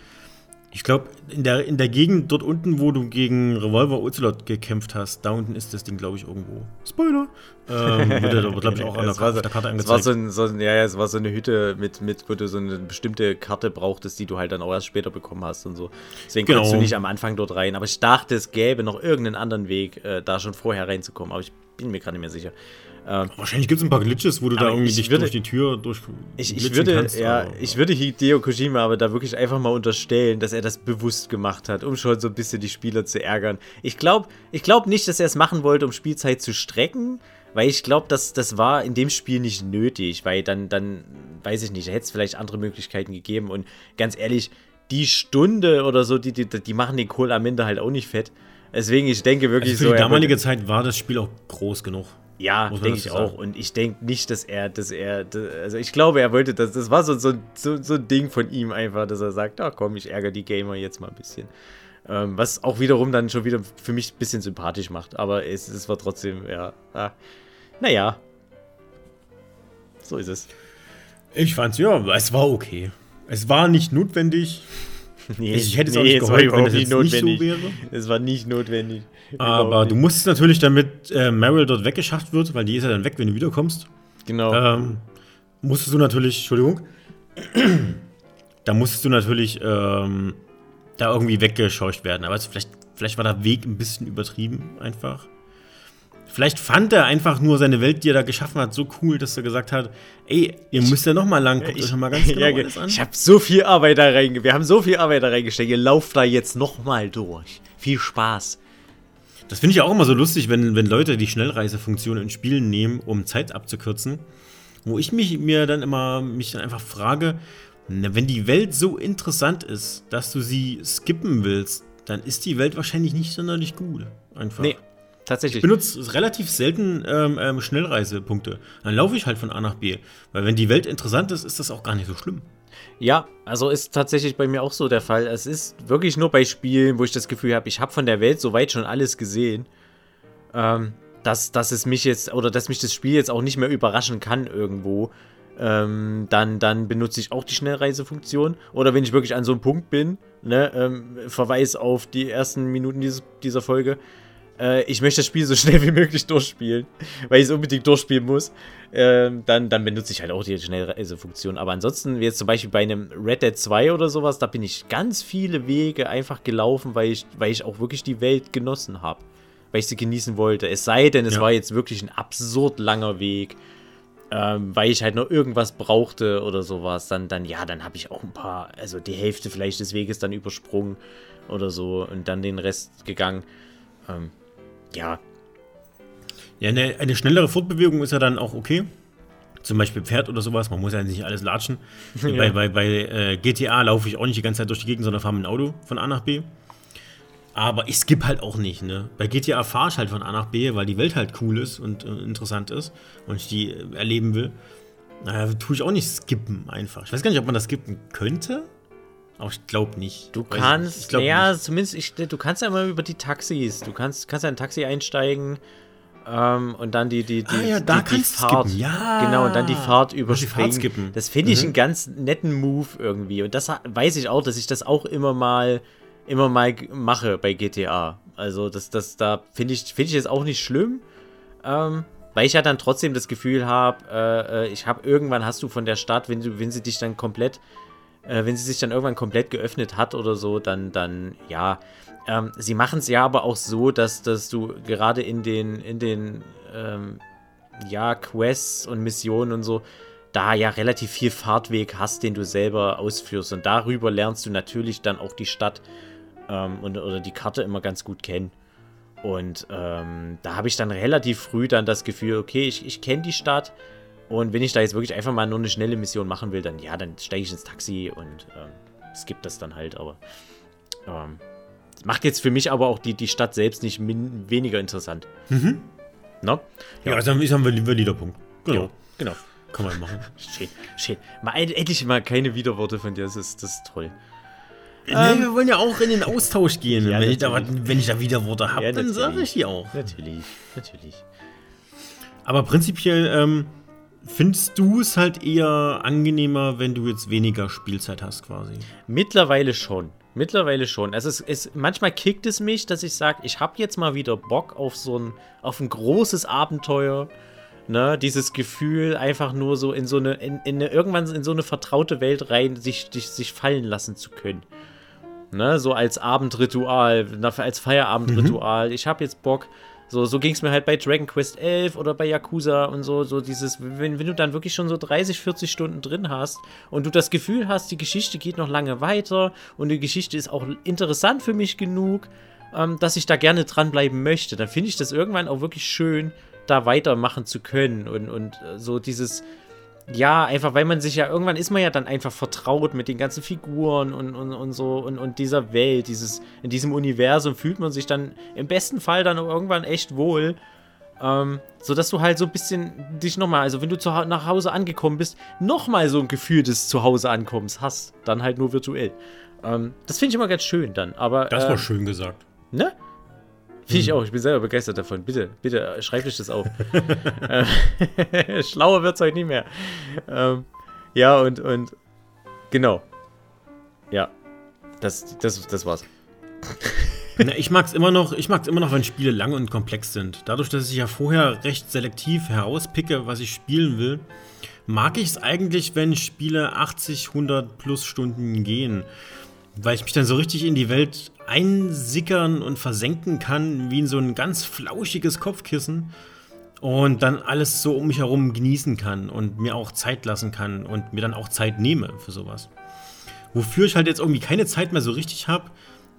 ich glaube, in der, in der Gegend dort unten, wo du gegen Revolver Ocelot gekämpft hast, da unten ist das Ding, glaube ich, irgendwo. Spoiler! Ähm, wird, glaube ich, auch an der, war, der, Karte angezeigt. Es war so, ein, so ein, ja, ja, es war so eine Hütte, mit, mit, wo du so eine bestimmte Karte brauchtest, die du halt dann auch erst später bekommen hast und so. Deswegen genau. konntest du nicht am Anfang dort rein. Aber ich dachte, es gäbe noch irgendeinen anderen Weg, äh, da schon vorher reinzukommen. Aber ich bin mir gerade nicht mehr sicher. Ähm, Wahrscheinlich gibt es ein paar Glitches, wo du da irgendwie dich würde, durch die Tür durch. Ich, ich würde, kannst, ja, aber, ich würde Hideo Kojima aber da wirklich einfach mal unterstellen, dass er das bewusst gemacht hat, um schon so ein bisschen die Spieler zu ärgern. Ich glaube ich glaub nicht, dass er es machen wollte, um Spielzeit zu strecken, weil ich glaube, dass das war in dem Spiel nicht nötig, weil dann, dann weiß ich nicht, hätte es vielleicht andere Möglichkeiten gegeben und ganz ehrlich, die Stunde oder so, die, die, die machen den Kohl am Ende halt auch nicht fett. Deswegen, ich denke wirklich also für so. Für die damalige Zeit war das Spiel auch groß genug. Ja, denke ich auch. Und ich denke nicht, dass er, dass er, also ich glaube, er wollte das, das war so, so, so, so ein Ding von ihm einfach, dass er sagt, ach komm, ich ärgere die Gamer jetzt mal ein bisschen. Ähm, was auch wiederum dann schon wieder für mich ein bisschen sympathisch macht. Aber es, es war trotzdem, ja, ah, naja. So ist es. Ich fand's, ja, es war okay. Es war nicht notwendig. Nee, ich hätte es nee, auch nicht geholfen, wenn es nicht, notwendig. nicht so wäre. Es war nicht notwendig. Aber du musst natürlich, damit äh, Meryl dort weggeschafft wird, weil die ist ja dann weg, wenn du wiederkommst. Genau. Ähm, musstest du natürlich, Entschuldigung, da musstest du natürlich ähm, da irgendwie weggescheucht werden. Aber vielleicht, vielleicht war der Weg ein bisschen übertrieben, einfach. Vielleicht fand er einfach nur seine Welt, die er da geschaffen hat, so cool, dass er gesagt hat, ey, ihr müsst ja noch mal lang, guckt euch mal ganz genau ja, alles an. Ich habe so viel Arbeit da reingesteckt, wir haben so viel Arbeit da reingesteckt, ihr lauft da jetzt noch mal durch. Viel Spaß. Das finde ich auch immer so lustig, wenn, wenn Leute die Schnellreisefunktion in Spielen nehmen, um Zeit abzukürzen. Wo ich mich mir dann immer mich dann einfach frage, wenn die Welt so interessant ist, dass du sie skippen willst, dann ist die Welt wahrscheinlich nicht sonderlich gut. Einfach. Nee, Tatsächlich. Ich benutze relativ selten ähm, ähm, Schnellreisepunkte. Dann laufe ich halt von A nach B. Weil wenn die Welt interessant ist, ist das auch gar nicht so schlimm. Ja, also ist tatsächlich bei mir auch so der Fall. Es ist wirklich nur bei Spielen, wo ich das Gefühl habe, ich habe von der Welt soweit schon alles gesehen, ähm, dass, dass es mich jetzt, oder dass mich das Spiel jetzt auch nicht mehr überraschen kann irgendwo. Ähm, dann, dann benutze ich auch die Schnellreisefunktion. Oder wenn ich wirklich an so einem Punkt bin, ne, ähm, Verweis auf die ersten Minuten dieses, dieser Folge, äh, ich möchte das Spiel so schnell wie möglich durchspielen, weil ich es unbedingt durchspielen muss, äh, dann, dann benutze ich halt auch die Schnellreisefunktion. Aber ansonsten, wie jetzt zum Beispiel bei einem Red Dead 2 oder sowas, da bin ich ganz viele Wege einfach gelaufen, weil ich, weil ich auch wirklich die Welt genossen habe. Weil ich sie genießen wollte. Es sei denn, es ja. war jetzt wirklich ein absurd langer Weg. Ähm, weil ich halt noch irgendwas brauchte oder sowas, dann, dann ja, dann habe ich auch ein paar, also die Hälfte vielleicht des Weges dann übersprungen oder so und dann den Rest gegangen. Ähm, ja. Ja, eine, eine schnellere Fortbewegung ist ja dann auch okay. Zum Beispiel Pferd oder sowas. Man muss ja nicht alles latschen. ja. Bei, bei, bei äh, GTA laufe ich auch nicht die ganze Zeit durch die Gegend, sondern fahre mit dem Auto von A nach B. Aber ich skippe halt auch nicht, ne? Bei GTA fahre ich halt von A nach B, weil die Welt halt cool ist und äh, interessant ist und ich die äh, erleben will. Naja, tue ich auch nicht skippen einfach. Ich weiß gar nicht, ob man das skippen könnte. Aber ich glaube nicht. Du kannst, ich, ich ja, nicht. zumindest, ich, du kannst ja mal über die Taxis. Du kannst, kannst ja ein Taxi einsteigen ähm, und dann die, die, die, ah, ja, die, die Fahrt. Ja. Genau, und dann die Fahrt überspringen. Die Fahrt das finde ich mhm. einen ganz netten Move irgendwie. Und das weiß ich auch, dass ich das auch immer mal, immer mal mache bei GTA. Also, das, das, da finde ich, finde ich jetzt auch nicht schlimm. Ähm, weil ich ja dann trotzdem das Gefühl habe, äh, äh, ich habe irgendwann hast du von der Stadt, wenn, du, wenn sie dich dann komplett äh, wenn sie sich dann irgendwann komplett geöffnet hat oder so, dann, dann ja. Ähm, sie machen es ja aber auch so, dass, dass du gerade in den, in den ähm, ja, Quests und Missionen und so, da ja relativ viel Fahrtweg hast, den du selber ausführst. Und darüber lernst du natürlich dann auch die Stadt ähm, und, oder die Karte immer ganz gut kennen. Und ähm, da habe ich dann relativ früh dann das Gefühl, okay, ich, ich kenne die Stadt, und wenn ich da jetzt wirklich einfach mal nur eine schnelle Mission machen will, dann ja, dann steige ich ins Taxi und ähm, skip das dann halt, aber ähm, macht jetzt für mich aber auch die, die Stadt selbst nicht min, weniger interessant. Mhm. No? Ja, ja also ist ein valider Punkt. Genau. Ja, genau. Kann man machen. Schön, schön. Mal, endlich mal keine Widerworte von dir, das ist, das ist toll. Nee, ähm, wir wollen ja auch in den Austausch gehen. Ja, wenn, ich da, wenn ich da Widerworte habe, ja, dann sage ich die auch. Natürlich, natürlich. Aber prinzipiell, ähm, Findest du es halt eher angenehmer, wenn du jetzt weniger Spielzeit hast, quasi? Mittlerweile schon. Mittlerweile schon. Also es, es, manchmal kickt es mich, dass ich sage, ich habe jetzt mal wieder Bock auf so ein, auf ein großes Abenteuer. Ne, dieses Gefühl, einfach nur so in so eine, in, in eine, irgendwann in so eine vertraute Welt rein, sich, sich, sich fallen lassen zu können. Ne, so als Abendritual, als Feierabendritual. Mhm. Ich habe jetzt Bock, so, so ging es mir halt bei Dragon Quest 11 oder bei Yakuza und so, so dieses, wenn, wenn du dann wirklich schon so 30, 40 Stunden drin hast und du das Gefühl hast, die Geschichte geht noch lange weiter und die Geschichte ist auch interessant für mich genug, ähm, dass ich da gerne dranbleiben möchte, dann finde ich das irgendwann auch wirklich schön, da weitermachen zu können und, und äh, so dieses, ja, einfach weil man sich ja, irgendwann ist man ja dann einfach vertraut mit den ganzen Figuren und, und, und so und, und dieser Welt, dieses, in diesem Universum fühlt man sich dann im besten Fall dann irgendwann echt wohl. Ähm, so dass du halt so ein bisschen dich nochmal, also wenn du zu, nach Hause angekommen bist, nochmal so ein Gefühl des Zuhause-Ankommens hast. Dann halt nur virtuell. Ähm, das finde ich immer ganz schön dann. Aber, das war ähm, schön gesagt. Ne? Finde ich hm. auch, ich bin selber begeistert davon. Bitte, bitte, schreibt euch das auf. Äh, schlauer wird es heute nicht mehr. Ähm, ja, und, und genau. Ja, das, das, das war's. Na, ich mag es immer noch, ich mag's immer noch, wenn Spiele lang und komplex sind. Dadurch, dass ich ja vorher recht selektiv herauspicke, was ich spielen will, mag ich es eigentlich, wenn Spiele 80, 100 plus Stunden gehen weil ich mich dann so richtig in die Welt einsickern und versenken kann, wie in so ein ganz flauschiges Kopfkissen und dann alles so um mich herum genießen kann und mir auch Zeit lassen kann und mir dann auch Zeit nehme für sowas. Wofür ich halt jetzt irgendwie keine Zeit mehr so richtig habe,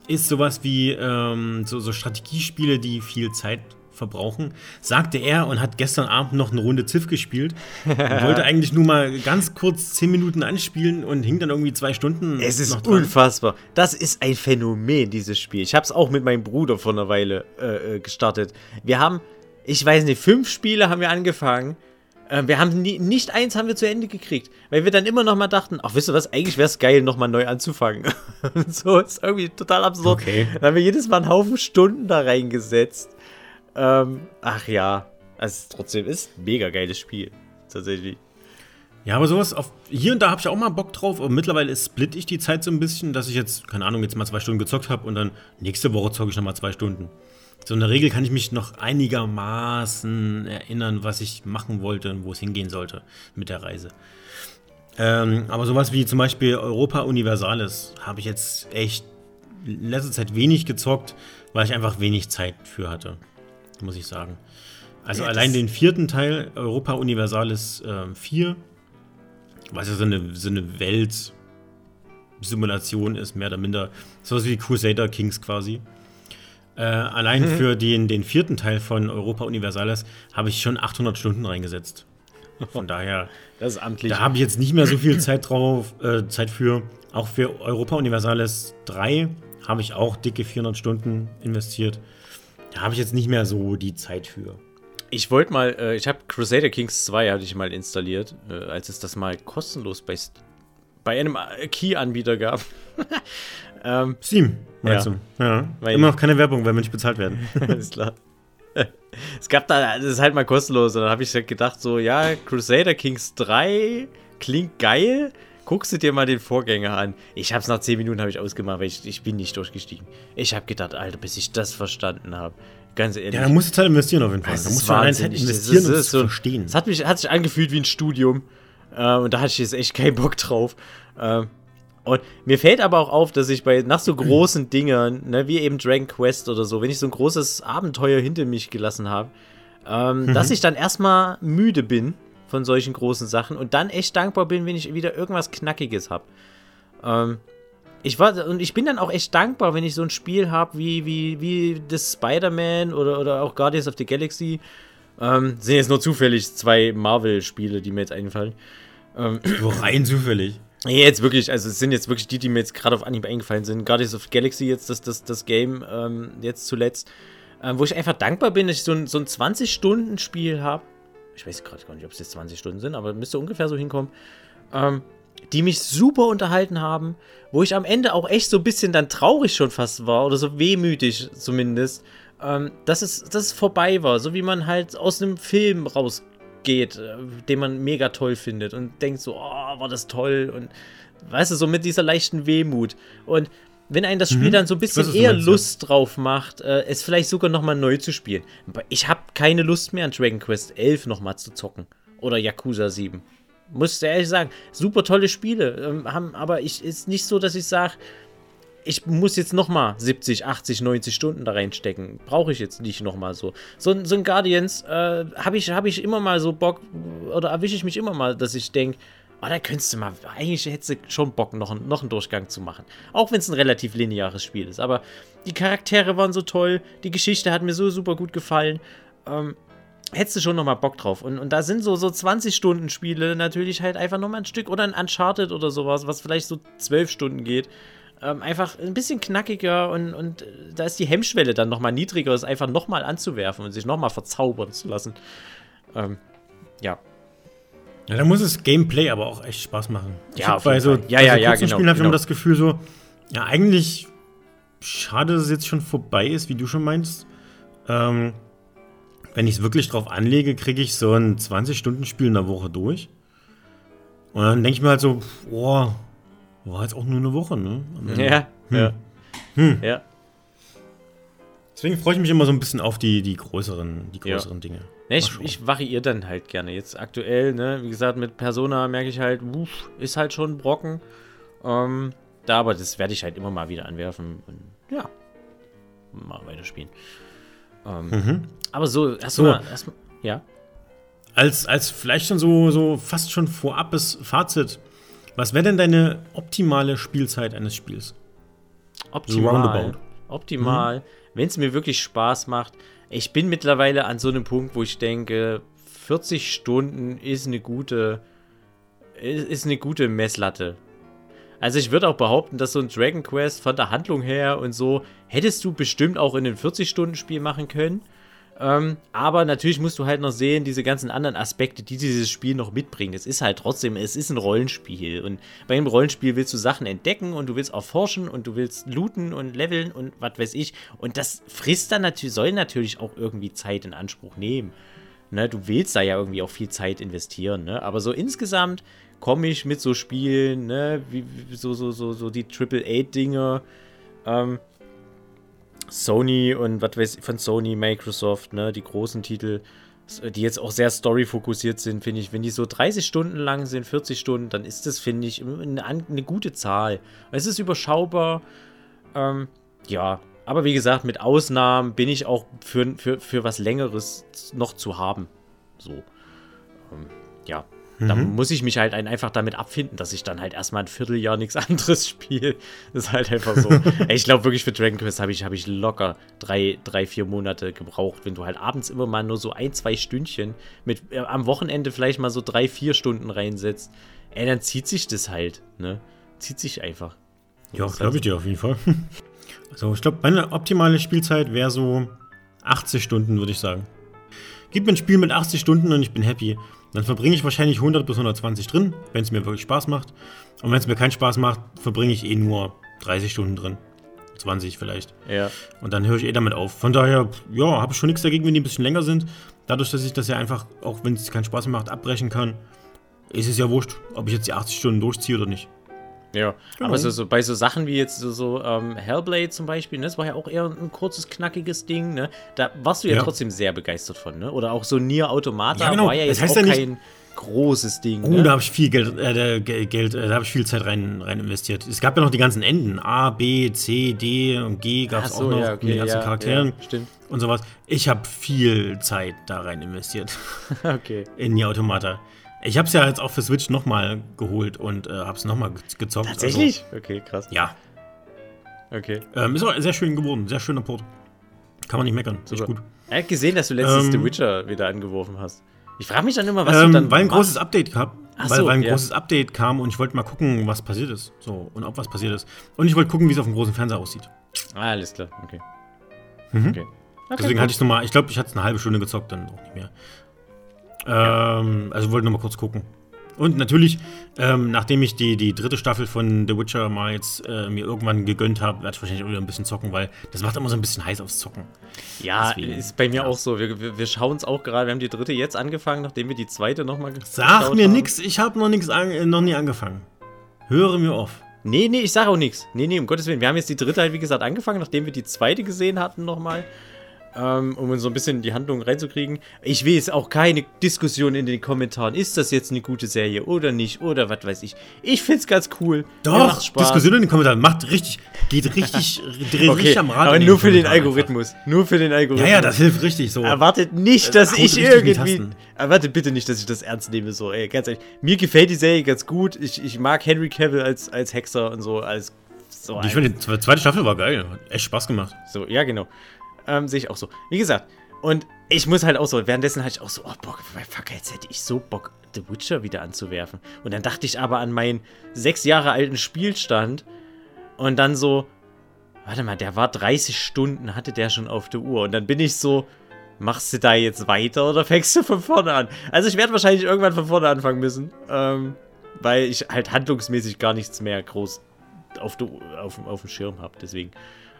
ist sowas wie ähm, so, so Strategiespiele, die viel Zeit verbrauchen, sagte er und hat gestern Abend noch eine Runde Ziff gespielt. wollte eigentlich nur mal ganz kurz 10 Minuten anspielen und hing dann irgendwie zwei Stunden. Es ist unfassbar. Das ist ein Phänomen, dieses Spiel. Ich habe es auch mit meinem Bruder vor einer Weile äh, äh, gestartet. Wir haben, ich weiß nicht, fünf Spiele haben wir angefangen. Äh, wir haben nie, nicht eins haben wir zu Ende gekriegt, weil wir dann immer noch mal dachten, ach, wisst ihr was, eigentlich wäre es geil, noch mal neu anzufangen. so ist irgendwie total absurd. Okay. Dann haben wir jedes Mal einen Haufen Stunden da reingesetzt. Ähm, ach ja, also trotzdem ist ein mega geiles Spiel, tatsächlich. Ja, aber sowas, auf, hier und da habe ich auch mal Bock drauf. Aber mittlerweile split ich die Zeit so ein bisschen, dass ich jetzt, keine Ahnung, jetzt mal zwei Stunden gezockt habe und dann nächste Woche zocke ich nochmal zwei Stunden. So in der Regel kann ich mich noch einigermaßen erinnern, was ich machen wollte und wo es hingehen sollte mit der Reise. Ähm, aber sowas wie zum Beispiel Europa Universalis habe ich jetzt echt in letzter Zeit wenig gezockt, weil ich einfach wenig Zeit für hatte, muss ich sagen. Also Ja, allein den vierten Teil, Europa Universalis äh, 4, was ja so eine, so eine Welt-Simulation ist, mehr oder minder. Sowas wie Crusader Kings quasi. Äh, allein Mhm. für den, den vierten Teil von Europa Universalis habe ich schon 800 Stunden reingesetzt. Von daher, Das ist amtlich. da habe ich jetzt nicht mehr so viel Zeit drauf, äh, Zeit für. Auch für Europa Universalis 3 habe ich auch dicke 400 Stunden investiert. Da habe ich jetzt nicht mehr so die Zeit für. Ich wollte mal, äh, ich habe Crusader Kings 2 hatte ich mal installiert, äh, als es das mal kostenlos bei, bei einem äh, Key-Anbieter gab. ähm, Steam, meinst Ja. du? Ja. Weil- Immer noch keine Werbung, weil wir nicht bezahlt werden. ist klar. es gab da, das ist halt mal kostenlos. Und dann habe ich halt gedacht, so, ja, Crusader Kings 3 klingt geil. Guckst du dir mal den Vorgänger an. Ich habe es nach 10 Minuten habe ich ausgemacht, weil ich, ich bin nicht durchgestiegen. Ich habe gedacht, Alter, bis ich das verstanden habe. Ganz ehrlich. Ja, da musst du Zeit investieren auf jeden Fall. Das Da musst du. Das investieren, zu so- verstehen. Es hat, mich, hat sich angefühlt wie ein Studium. Äh, und da hatte ich jetzt echt keinen Bock drauf. Äh, und mir fällt aber auch auf, dass ich bei nach so großen Dingern, ne, wie eben Dragon Quest oder so, wenn ich so ein großes Abenteuer hinter mich gelassen habe, ähm, dass ich dann erstmal müde bin von solchen großen Sachen und dann echt dankbar bin, wenn ich wieder irgendwas Knackiges habe. Ähm, ich war und ich bin dann auch echt dankbar, wenn ich so ein Spiel habe wie, wie, wie das Spider-Man oder, oder auch Guardians of the Galaxy. Ähm, sind jetzt nur zufällig zwei Marvel-Spiele, die mir jetzt einfallen. So rein zufällig. Nee, jetzt wirklich, also es sind jetzt wirklich die, die mir jetzt gerade auf Anhieb eingefallen sind. Guardians of the Galaxy jetzt, das, das, das Game ähm, jetzt zuletzt. Ähm, wo ich einfach dankbar bin, dass ich so ein, so ein 20-Stunden-Spiel habe. Ich weiß gerade gar nicht, ob es jetzt 20 Stunden sind, aber müsste ungefähr so hinkommen. Ähm, die mich super unterhalten haben, wo ich am Ende auch echt so ein bisschen dann traurig schon fast war oder so wehmütig zumindest, ähm, dass, es, dass es vorbei war, so wie man halt aus einem Film rausgeht, äh, den man mega toll findet und denkt so, oh, war das toll und weißt du, so mit dieser leichten Wehmut und wenn einen das Spiel dann so ein bisschen weiß, eher meinst, ja. Lust drauf macht, äh, es vielleicht sogar nochmal neu zu spielen. Aber ich habe keine Lust mehr an Dragon Quest 11 nochmal zu zocken. Oder Yakuza 7. Muss ich ehrlich sagen, super tolle Spiele. Ähm, haben, aber ich ist nicht so, dass ich sage, ich muss jetzt nochmal 70, 80, 90 Stunden da reinstecken. Brauche ich jetzt nicht nochmal so. So, ein- so ein Guardians äh, habe ich, hab ich immer mal so Bock, oder erwische ich mich immer mal, dass ich denke, oh, da könntest du mal, eigentlich hättest du schon Bock, noch, einen- noch einen Durchgang zu machen. Auch wenn es ein relativ lineares Spiel ist. Aber die Charaktere waren so toll, die Geschichte hat mir so super gut gefallen. Ähm, hättest du schon noch mal Bock drauf. Und, und da sind so, so 20-Stunden-Spiele natürlich halt einfach noch mal ein Stück oder ein Uncharted oder sowas, was vielleicht so 12 Stunden geht. Ähm, einfach ein bisschen knackiger und, und äh, da ist die Hemmschwelle dann noch mal niedriger, es einfach noch mal anzuwerfen und sich noch mal verzaubern zu lassen. Ähm, ja. Ja, da muss das Gameplay aber auch echt Spaß machen. Ich Ja, bei so, Fall. Ja, ja, so ja, genau, Spielen habe ich genau. immer das Gefühl so, ja, eigentlich schade, dass es jetzt schon vorbei ist, wie du schon meinst. Ähm, wenn ich es wirklich drauf anlege, kriege ich so ein 20-Stunden-Spiel in der Woche durch. Und dann denke ich mir halt so, boah, war jetzt auch nur eine Woche, ne? Am Ende. Ja, ja. Ja. Deswegen freue ich mich immer so ein bisschen auf die, die größeren, die Ja. größeren Dinge. Ne, ich, ich variiere dann halt gerne. Jetzt aktuell, ne, wie gesagt, mit Persona merke ich halt, uff, ist halt schon ein Brocken. Ähm, da, aber das werde ich halt immer mal wieder anwerfen und ja, mal weiterspielen. Ähm, Mhm. Aber so, erstmal, So. erstmal, ja. Als, als vielleicht schon so, so fast schon vorabes Fazit, was wäre denn deine optimale Spielzeit eines Spiels? Optimal. roundabout. Optimal. Wenn es mir wirklich Spaß macht. Ich bin mittlerweile an so einem Punkt, wo ich denke, 40 Stunden ist eine gute, ist eine gute Messlatte. Also ich würde auch behaupten, dass so ein Dragon Quest von der Handlung her und so hättest du bestimmt auch in einem 40-Stunden-Spiel machen können. Ähm, aber natürlich musst du halt noch sehen, diese ganzen anderen Aspekte, die dieses Spiel noch mitbringt. Es ist halt trotzdem, es ist ein Rollenspiel. Und bei einem Rollenspiel willst du Sachen entdecken und du willst erforschen und du willst looten und leveln und was weiß ich. Und das frisst dann natürlich, soll natürlich auch irgendwie Zeit in Anspruch nehmen. Ne, du willst da ja irgendwie auch viel Zeit investieren, ne? Aber so insgesamt komme ich mit so Spielen, ne, wie, so, so, so, so die Triple-A-Dinger, ähm, Sony und was weiß ich, von Sony, Microsoft, ne, die großen Titel, die jetzt auch sehr story-fokussiert sind, finde ich, wenn die so 30 Stunden lang sind, 40 Stunden, dann ist das, finde ich, eine, eine, gute Zahl. Es ist überschaubar, ähm, ja, aber wie gesagt, mit Ausnahmen bin ich auch für, für, für was Längeres noch zu haben. So, ähm, ja, da mhm. muss ich mich halt einfach damit abfinden, dass ich dann halt erstmal ein Vierteljahr nichts anderes spiele. Das ist halt einfach so. ich glaube wirklich für Dragon Quest habe ich, hab ich locker drei, drei, vier Monate gebraucht, wenn du halt abends immer mal nur so ein, zwei Stündchen mit äh, am Wochenende vielleicht mal so drei, vier Stunden reinsetzt. Ey, dann zieht sich das halt, ne? Zieht sich einfach. Ja, glaube ich dir auf jeden Fall. Also ich glaube, meine optimale Spielzeit wäre so 80 Stunden, würde ich sagen. Gib mir ein Spiel mit 80 Stunden und ich bin happy. Dann verbringe ich wahrscheinlich 100 bis 120 drin, wenn es mir wirklich Spaß macht. Und wenn es mir keinen Spaß macht, verbringe ich eh nur 30 Stunden drin. 20 vielleicht. Ja. Und dann höre ich eh damit auf. Von daher, ja, habe ich schon nichts dagegen, wenn die ein bisschen länger sind. Dadurch, dass ich das ja einfach, auch wenn es keinen Spaß mehr macht, abbrechen kann, ist es ja wurscht, ob ich jetzt die 80 Stunden durchziehe oder nicht. Ja, genau. aber so, so, bei so Sachen wie jetzt so, so ähm, Hellblade zum Beispiel, ne, das war ja auch eher ein kurzes, knackiges Ding, ne? Da warst du ja, ja. trotzdem sehr begeistert von, ne? Oder auch so Nier Automata ja, genau. war ja jetzt das heißt auch ja kein großes Ding. Oh, ne? da habe ich viel Geld, äh, Geld äh, da habe ich viel Zeit rein, rein investiert. Es gab ja noch die ganzen Enden. A, B, C, D und G gab es so, auch noch ja, okay, mit den ganzen Charakteren stimmt. und sowas. Ich habe viel Zeit da rein investiert. okay. In Nier Automata. Ich habe es ja jetzt auch für Switch nochmal geholt und äh, habe es nochmal gezockt. Tatsächlich? Also, okay, krass. Ja. Okay. Ähm, ist auch sehr schön geworden, sehr schöner Port. Kann man nicht meckern, ist gut. Er hat gesehen, dass du letztens ähm, The Witcher wieder angeworfen hast. Ich frage mich dann immer, was ähm, du dann Weil ein großes Update kam. Ach weil, so, weil ein ja. großes Update kam und ich wollte mal gucken, was passiert ist. So, und ob was passiert ist. Und ich wollte gucken, wie es auf dem großen Fernseher aussieht. Ah, alles klar, okay. Mhm. okay. okay. Deswegen gut. hatte ich nochmal, ich glaube, ich hatte es eine halbe Stunde gezockt, dann auch nicht mehr. Ähm, also wollte nochmal kurz gucken. Und natürlich, ähm, nachdem ich die, die dritte Staffel von The Witcher mal jetzt äh, mir irgendwann gegönnt habe, werde ich wahrscheinlich auch wieder ein bisschen zocken, weil das macht immer so ein bisschen heiß aufs Zocken. Ja, Deswegen, ist bei mir ja. auch so. Wir, wir, wir schauen es auch gerade. Wir haben die dritte jetzt angefangen, nachdem wir die zweite nochmal Sag mir nichts, ich habe noch nichts an, noch nie angefangen. Höre mir auf. Nee, nee, ich sage auch nichts. Nee, nee, um Gottes Willen. Wir haben jetzt die dritte halt, wie gesagt, angefangen, nachdem wir die zweite gesehen hatten nochmal ähm, um uns so ein bisschen in die Handlung reinzukriegen. Ich will jetzt auch keine Diskussion in den Kommentaren. Ist das jetzt eine gute Serie oder nicht? Oder was weiß ich. Ich find's ganz cool. Doch, Diskussion in den Kommentaren. Macht richtig, geht richtig, dreht okay, richtig am Rad. Aber nur für den Algorithmus. Einfach. Nur für den Algorithmus. Ja, ja, das hilft richtig so. Erwartet nicht, dass äh, ich irgendwie. Erwartet bitte nicht, dass ich das ernst nehme. So, ey, ganz ehrlich. Mir gefällt die Serie ganz gut. Ich, ich mag Henry Cavill als, als Hexer und so, als so ich finde, die zweite Staffel war geil. Hat echt Spaß gemacht. So, ja, genau. Ähm, Sehe ich auch so. Wie gesagt, und ich muss halt auch so, währenddessen hatte ich auch so, oh Bock, fuck, jetzt hätte ich so Bock, The Witcher wieder anzuwerfen. Und dann dachte ich aber an meinen sechs Jahre alten Spielstand und dann so, warte mal, der war 30 Stunden, hatte der schon auf der Uhr. Und dann bin ich so, machst du da jetzt weiter oder fängst du von vorne an? Also ich werde wahrscheinlich irgendwann von vorne anfangen müssen, ähm, weil ich halt handlungsmäßig gar nichts mehr groß auf, der, auf, auf dem Schirm habe. Deswegen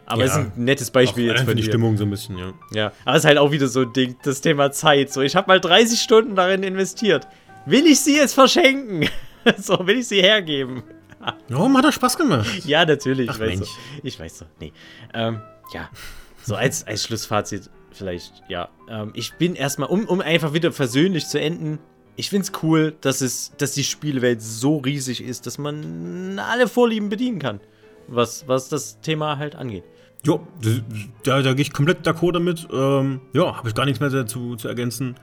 aber es ja, ist ein nettes Beispiel jetzt für die Stimmung so ein bisschen, ja. Ja, aber es ist halt auch wieder so ein Ding, das Thema Zeit. So, ich habe mal 30 Stunden darin investiert. Will ich sie jetzt verschenken? so, will ich sie hergeben? Warum hat er Spaß gemacht? Ja, natürlich. Ach, ich weiß so. Ich weiß so. Nee. Ähm, ja. So als, als Schlussfazit vielleicht, ja. Ähm, ich bin erstmal, um, um einfach wieder versöhnlich zu enden, ich finde es cool, dass, es, dass die Spielwelt so riesig ist, dass man alle Vorlieben bedienen kann, was, was das Thema halt angeht. Jo, da, da gehe ich komplett d'accord damit. Ähm, ja, habe ich gar nichts mehr dazu zu ergänzen.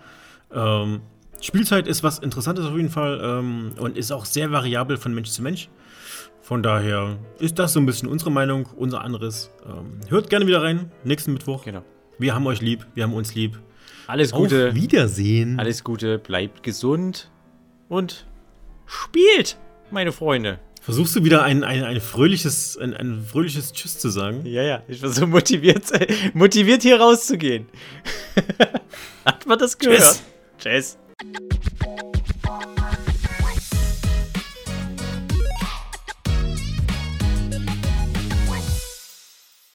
Ähm, Spielzeit ist was Interessantes auf jeden Fall ähm, und ist auch sehr variabel von Mensch zu Mensch. Von daher ist das so ein bisschen unsere Meinung, unser anderes. Ähm, hört gerne wieder rein, nächsten Mittwoch. Genau. Wir haben euch lieb, wir haben uns lieb. Alles Gute. Auf Wiedersehen. Alles Gute, bleibt gesund und spielt, meine Freunde. Versuchst du wieder ein, ein, ein, fröhliches, ein, ein fröhliches Tschüss zu sagen? Ja, ja. Ich versuche motiviert, motiviert hier rauszugehen. Hat man das gehört? Tschüss. Tschüss.